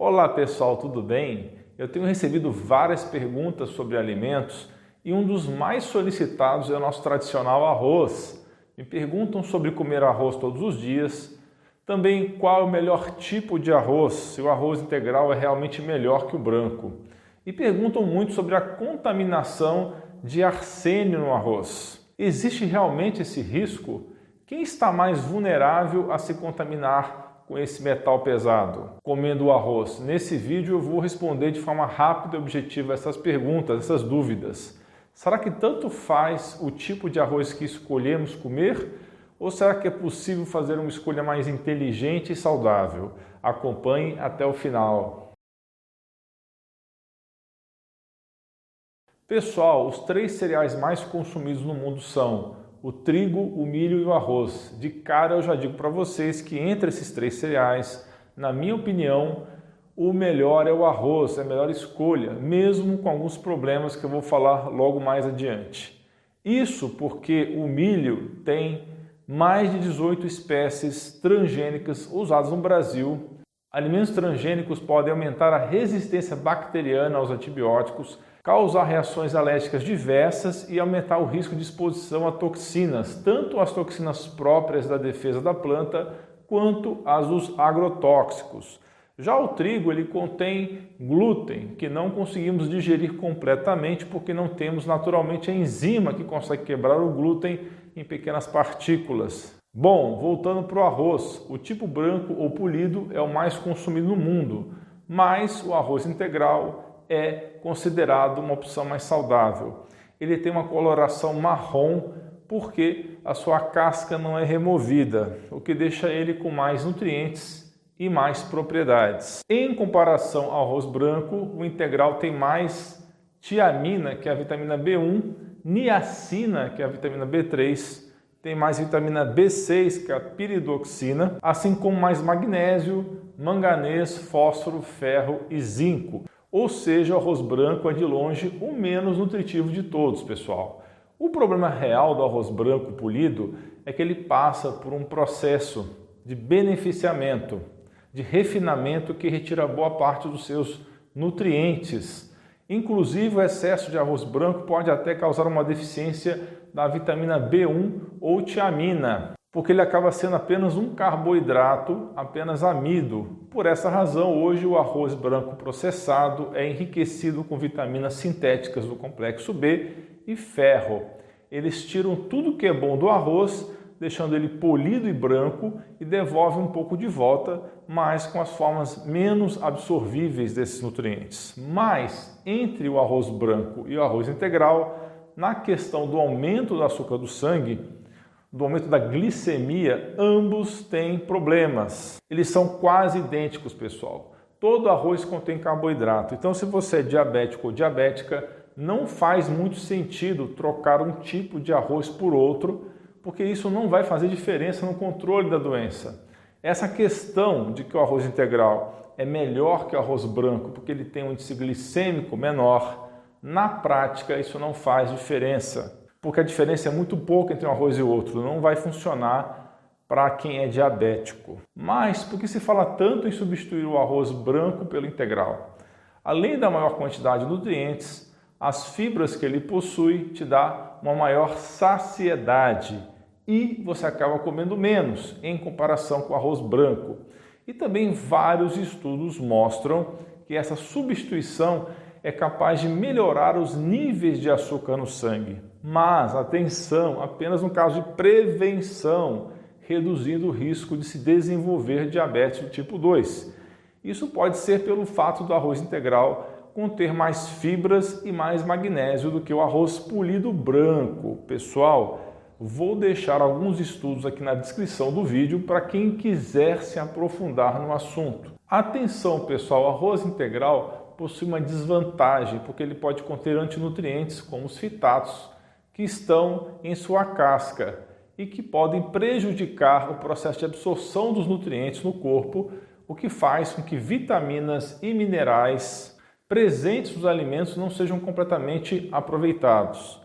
Olá pessoal, tudo bem? Eu tenho recebido várias perguntas sobre alimentos e um dos mais solicitados é o nosso tradicional arroz. Me perguntam sobre comer arroz todos os dias, também qual é o melhor tipo de arroz, se o arroz integral é realmente melhor que o branco. E perguntam muito sobre a contaminação de arsênio no arroz. Existe realmente esse risco? Quem está mais vulnerável a se contaminar com esse metal pesado comendo o arroz? Nesse vídeo eu vou responder de forma rápida e objetiva essas perguntas, essas dúvidas. Será que tanto faz o tipo de arroz que escolhemos comer? Ou será que é possível fazer uma escolha mais inteligente e saudável? Acompanhe até o final. Pessoal, os três cereais mais consumidos no mundo são o trigo, o milho e o arroz. De cara eu já digo para vocês que entre esses três cereais, na minha opinião, o melhor é o arroz, é a melhor escolha, mesmo com alguns problemas que eu vou falar logo mais adiante. Isso porque o milho tem mais de 18 espécies transgênicas usadas no Brasil. Alimentos transgênicos podem aumentar a resistência bacteriana aos antibióticos, causar reações alérgicas diversas e aumentar o risco de exposição a toxinas, tanto as toxinas próprias da defesa da planta quanto as dos agrotóxicos. Já o trigo ele contém glúten, que não conseguimos digerir completamente porque não temos naturalmente a enzima que consegue quebrar o glúten em pequenas partículas. Bom, voltando para o arroz, o tipo branco ou polido é o mais consumido no mundo, mas o arroz integral é considerado uma opção mais saudável. Ele tem uma coloração marrom porque a sua casca não é removida, o que deixa ele com mais nutrientes e mais propriedades. Em comparação ao arroz branco, o integral tem mais tiamina, que é a vitamina B1, niacina, que é a vitamina B3, tem mais vitamina B6, que é a piridoxina, assim como mais magnésio, manganês, fósforo, ferro e zinco. Ou seja, o arroz branco é de longe o menos nutritivo de todos, pessoal. O problema real do arroz branco polido é que ele passa por um processo de beneficiamento, de refinamento que retira boa parte dos seus nutrientes. Inclusive, o excesso de arroz branco pode até causar uma deficiência da vitamina B1 ou tiamina, porque ele acaba sendo apenas um carboidrato, apenas amido. Por essa razão, hoje o arroz branco processado é enriquecido com vitaminas sintéticas do complexo B e ferro. Eles tiram tudo que é bom do arroz, deixando ele polido e branco e devolvem um pouco de volta, mas com as formas menos absorvíveis desses nutrientes. Mas entre o arroz branco e o arroz integral, na questão do aumento do açúcar do sangue, do aumento da glicemia, ambos têm problemas. Eles são quase idênticos, pessoal. Todo arroz contém carboidrato. Então, se você é diabético ou diabética, não faz muito sentido trocar um tipo de arroz por outro, porque isso não vai fazer diferença no controle da doença. Essa questão de que o arroz integral é melhor que o arroz branco porque ele tem um índice glicêmico menor, na prática isso não faz diferença porque a diferença é muito pouca entre um arroz e outro, não vai funcionar para quem é diabético. Mas por que se fala tanto em substituir o arroz branco pelo integral? Além da maior quantidade de nutrientes, as fibras que ele possui te dá uma maior saciedade e você acaba comendo menos em comparação com arroz branco. E também vários estudos mostram que essa substituição é capaz de melhorar os níveis de açúcar no sangue. Mas, atenção, apenas no caso de prevenção, reduzindo o risco de se desenvolver diabetes do tipo 2. Isso pode ser pelo fato do arroz integral conter mais fibras e mais magnésio do que o arroz polido branco. Pessoal, vou deixar alguns estudos aqui na descrição do vídeo para quem quiser se aprofundar no assunto. Atenção, pessoal, arroz integral possui uma desvantagem porque ele pode conter antinutrientes como os fitatos que estão em sua casca e que podem prejudicar o processo de absorção dos nutrientes no corpo, o que faz com que vitaminas e minerais presentes nos alimentos não sejam completamente aproveitados.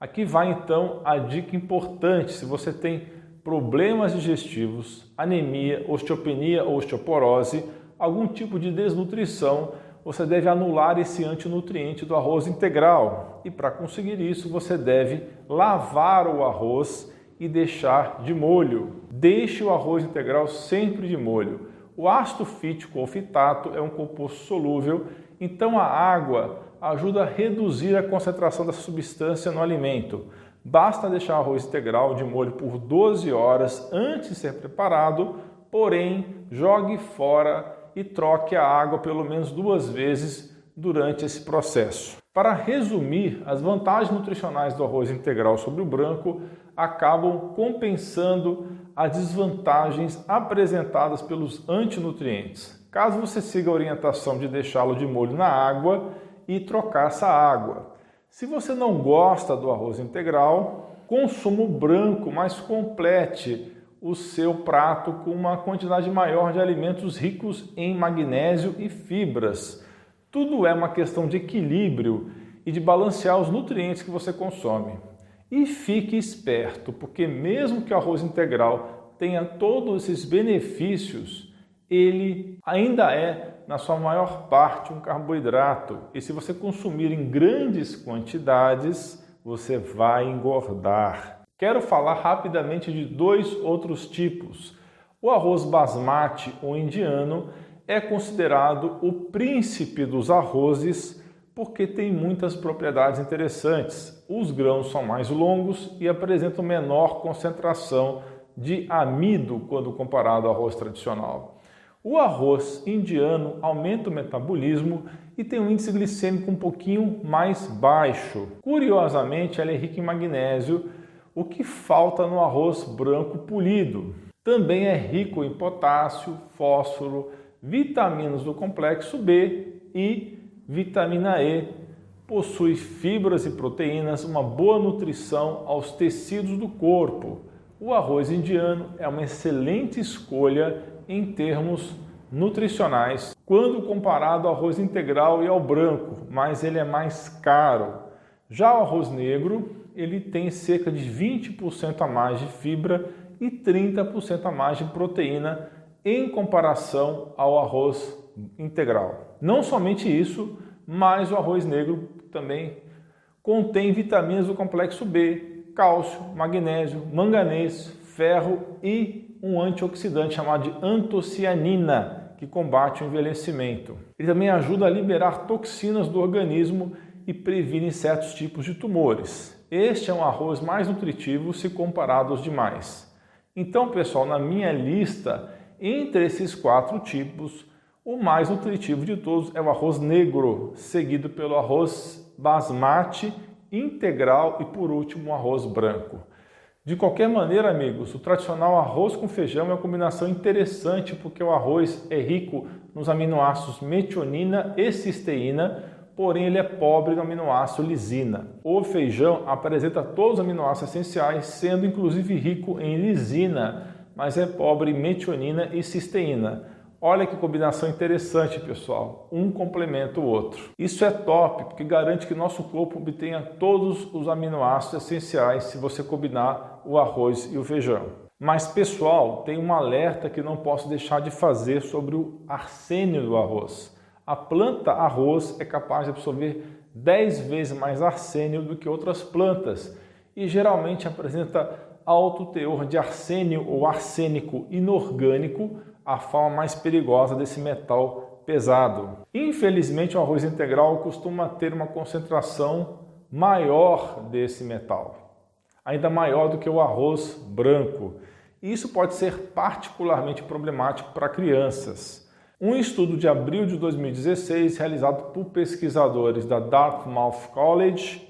Aqui vai então a dica importante: se você tem problemas digestivos, anemia, osteopenia ou osteoporose, algum tipo de desnutrição, você deve anular esse antinutriente do arroz integral. E para conseguir isso, você deve lavar o arroz e deixar de molho. Deixe o arroz integral sempre de molho. O ácido fítico ou fitato é um composto solúvel, então a água ajuda a reduzir a concentração dessa substância no alimento. Basta deixar o arroz integral de molho por 12 horas antes de ser preparado, porém jogue fora e troque a água pelo menos duas vezes durante esse processo. Para resumir, as vantagens nutricionais do arroz integral sobre o branco acabam compensando as desvantagens apresentadas pelos antinutrientes. Caso você siga a orientação de deixá-lo de molho na água e trocar essa água. Se você não gosta do arroz integral, consuma o branco, mas complete o seu prato com uma quantidade maior de alimentos ricos em magnésio e fibras. Tudo é uma questão de equilíbrio e de balancear os nutrientes que você consome. E fique esperto, porque mesmo que o arroz integral tenha todos esses benefícios, ele ainda é, na sua maior parte, um carboidrato. E se você consumir em grandes quantidades, você vai engordar. Quero falar rapidamente de dois outros tipos. O arroz basmati ou indiano é considerado o príncipe dos arrozes porque tem muitas propriedades interessantes. Os grãos são mais longos e apresentam menor concentração de amido quando comparado ao arroz tradicional. O arroz indiano aumenta o metabolismo e tem um índice glicêmico um pouquinho mais baixo. Curiosamente, ela é rica em magnésio o que falta no arroz branco polido. Também é rico em potássio, fósforo, vitaminas do complexo B e vitamina E. Possui fibras e proteínas, uma boa nutrição aos tecidos do corpo. O arroz indiano é uma excelente escolha em termos nutricionais quando comparado ao arroz integral e ao branco, mas ele é mais caro. Já o arroz negro ele tem cerca de 20% a mais de fibra e 30% a mais de proteína em comparação ao arroz integral. Não somente isso, mas o arroz negro também contém vitaminas do complexo B, cálcio, magnésio, manganês, ferro e um antioxidante chamado de antocianina, que combate o envelhecimento. Ele também ajuda a liberar toxinas do organismo e previne certos tipos de tumores. Este é um arroz mais nutritivo se comparado aos demais. Então, pessoal, na minha lista, entre esses quatro tipos, o mais nutritivo de todos é o arroz negro, seguido pelo arroz basmati integral e por último arroz branco. De qualquer maneira, amigos, o tradicional arroz com feijão é uma combinação interessante porque o arroz é rico nos aminoácidos metionina e cisteína, porém ele é pobre no aminoácido lisina. O feijão apresenta todos os aminoácidos essenciais, sendo inclusive rico em lisina, mas é pobre em metionina e cisteína. Olha que combinação interessante, pessoal. Um complementa o outro. Isso é top, porque garante que nosso corpo obtenha todos os aminoácidos essenciais se você combinar o arroz e o feijão. Mas, pessoal, tem um alerta que não posso deixar de fazer sobre o arsênio do arroz. A planta arroz é capaz de absorver 10 vezes mais arsênio do que outras plantas e geralmente apresenta alto teor de arsênio ou arsênico inorgânico, a forma mais perigosa desse metal pesado. Infelizmente, o arroz integral costuma ter uma concentração maior desse metal, ainda maior do que o arroz branco. Isso pode ser particularmente problemático para crianças. Um estudo de abril de 2016, realizado por pesquisadores da Dartmouth College,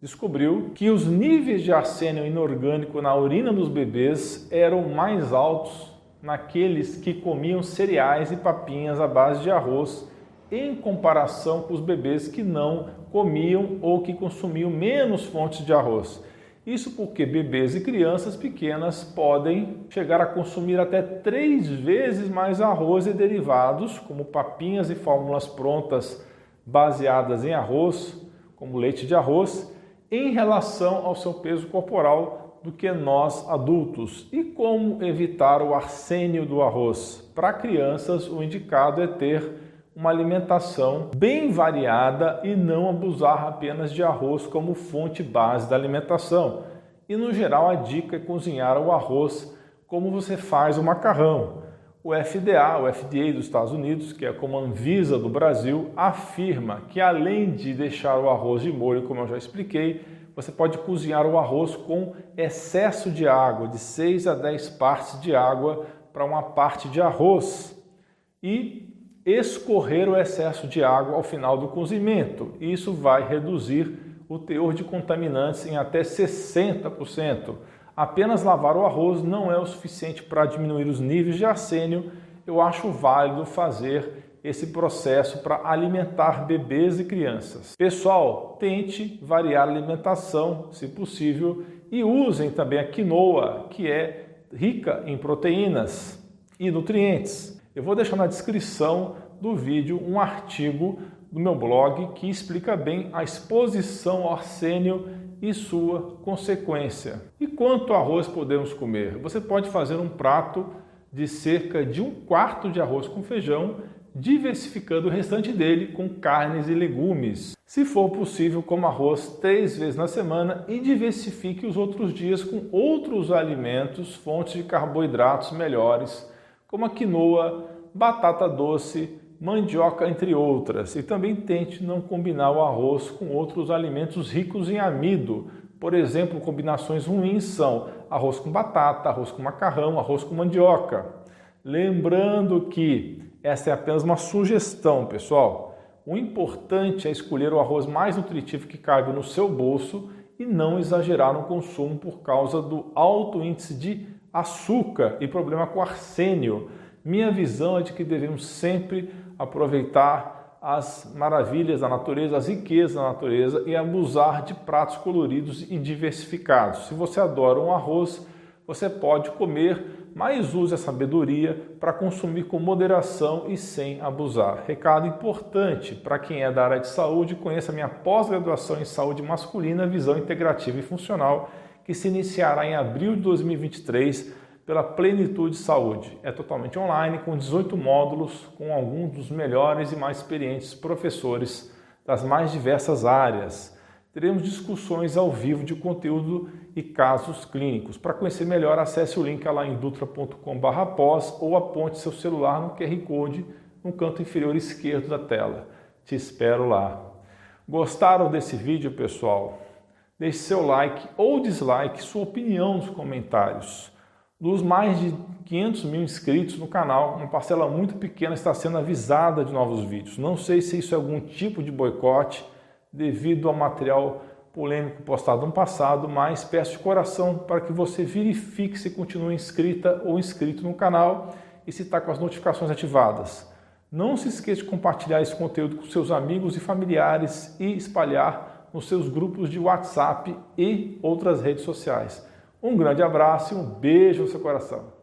descobriu que os níveis de arsênio inorgânico na urina dos bebês eram mais altos naqueles que comiam cereais e papinhas à base de arroz, em comparação com os bebês que não comiam ou que consumiam menos fontes de arroz. Isso porque bebês e crianças pequenas podem chegar a consumir até três vezes mais arroz e derivados, como papinhas e fórmulas prontas baseadas em arroz, como leite de arroz, em relação ao seu peso corporal do que nós adultos. E como evitar o arsênio do arroz? Para crianças, o indicado é ter uma alimentação bem variada e não abusar apenas de arroz como fonte base da alimentação. E no geral, a dica é cozinhar o arroz como você faz o macarrão. O FDA, o FDA dos Estados Unidos, que é como a Anvisa do Brasil, afirma que além de deixar o arroz de molho, como eu já expliquei, você pode cozinhar o arroz com excesso de água, de 6 a 10 partes de água para uma parte de arroz. E escorrer o excesso de água ao final do cozimento. Isso vai reduzir o teor de contaminantes em até 60%. Apenas lavar o arroz não é o suficiente para diminuir os níveis de arsênio. Eu acho válido fazer esse processo para alimentar bebês e crianças. Pessoal, tente variar a alimentação, se possível, e usem também a quinoa, que é rica em proteínas e nutrientes. Eu vou deixar na descrição do vídeo um artigo do meu blog que explica bem a exposição ao arsênio e sua consequência. E quanto arroz podemos comer? Você pode fazer um prato de cerca de um quarto de arroz com feijão, diversificando o restante dele com carnes e legumes. Se for possível, coma arroz três vezes na semana e diversifique os outros dias com outros alimentos, fontes de carboidratos melhores como a quinoa, batata doce, mandioca, entre outras. E também tente não combinar o arroz com outros alimentos ricos em amido. Por exemplo, combinações ruins são arroz com batata, arroz com macarrão, arroz com mandioca. Lembrando que essa é apenas uma sugestão, pessoal. O importante é escolher o arroz mais nutritivo que cabe no seu bolso e não exagerar no consumo por causa do alto índice de açúcar e problema com arsênio. Minha visão é de que devemos sempre aproveitar as maravilhas da natureza, as riquezas da natureza e abusar de pratos coloridos e diversificados. Se você adora um arroz, você pode comer, mas use a sabedoria para consumir com moderação e sem abusar. Recado importante para quem é da área de saúde, conheça minha pós-graduação em saúde masculina, visão integrativa e funcional que se iniciará em abril de 2023 pela Plenitude Saúde. É totalmente online, com 18 módulos, com alguns dos melhores e mais experientes professores das mais diversas áreas. Teremos discussões ao vivo de conteúdo e casos clínicos. Para conhecer melhor, acesse o link lá em dutra.com.br pós ou aponte seu celular no QR Code no canto inferior esquerdo da tela. Te espero lá. Gostaram desse vídeo, pessoal? Deixe seu like ou dislike, sua opinião nos comentários. Dos mais de 500 mil inscritos no canal, uma parcela muito pequena está sendo avisada de novos vídeos. Não sei se isso é algum tipo de boicote devido ao material polêmico postado no passado, mas peço de coração para que você verifique se continua inscrita ou inscrito no canal e se está com as notificações ativadas. Não se esqueça de compartilhar esse conteúdo com seus amigos e familiares e espalhar nos seus grupos de WhatsApp e outras redes sociais. Um grande abraço e um beijo no seu coração.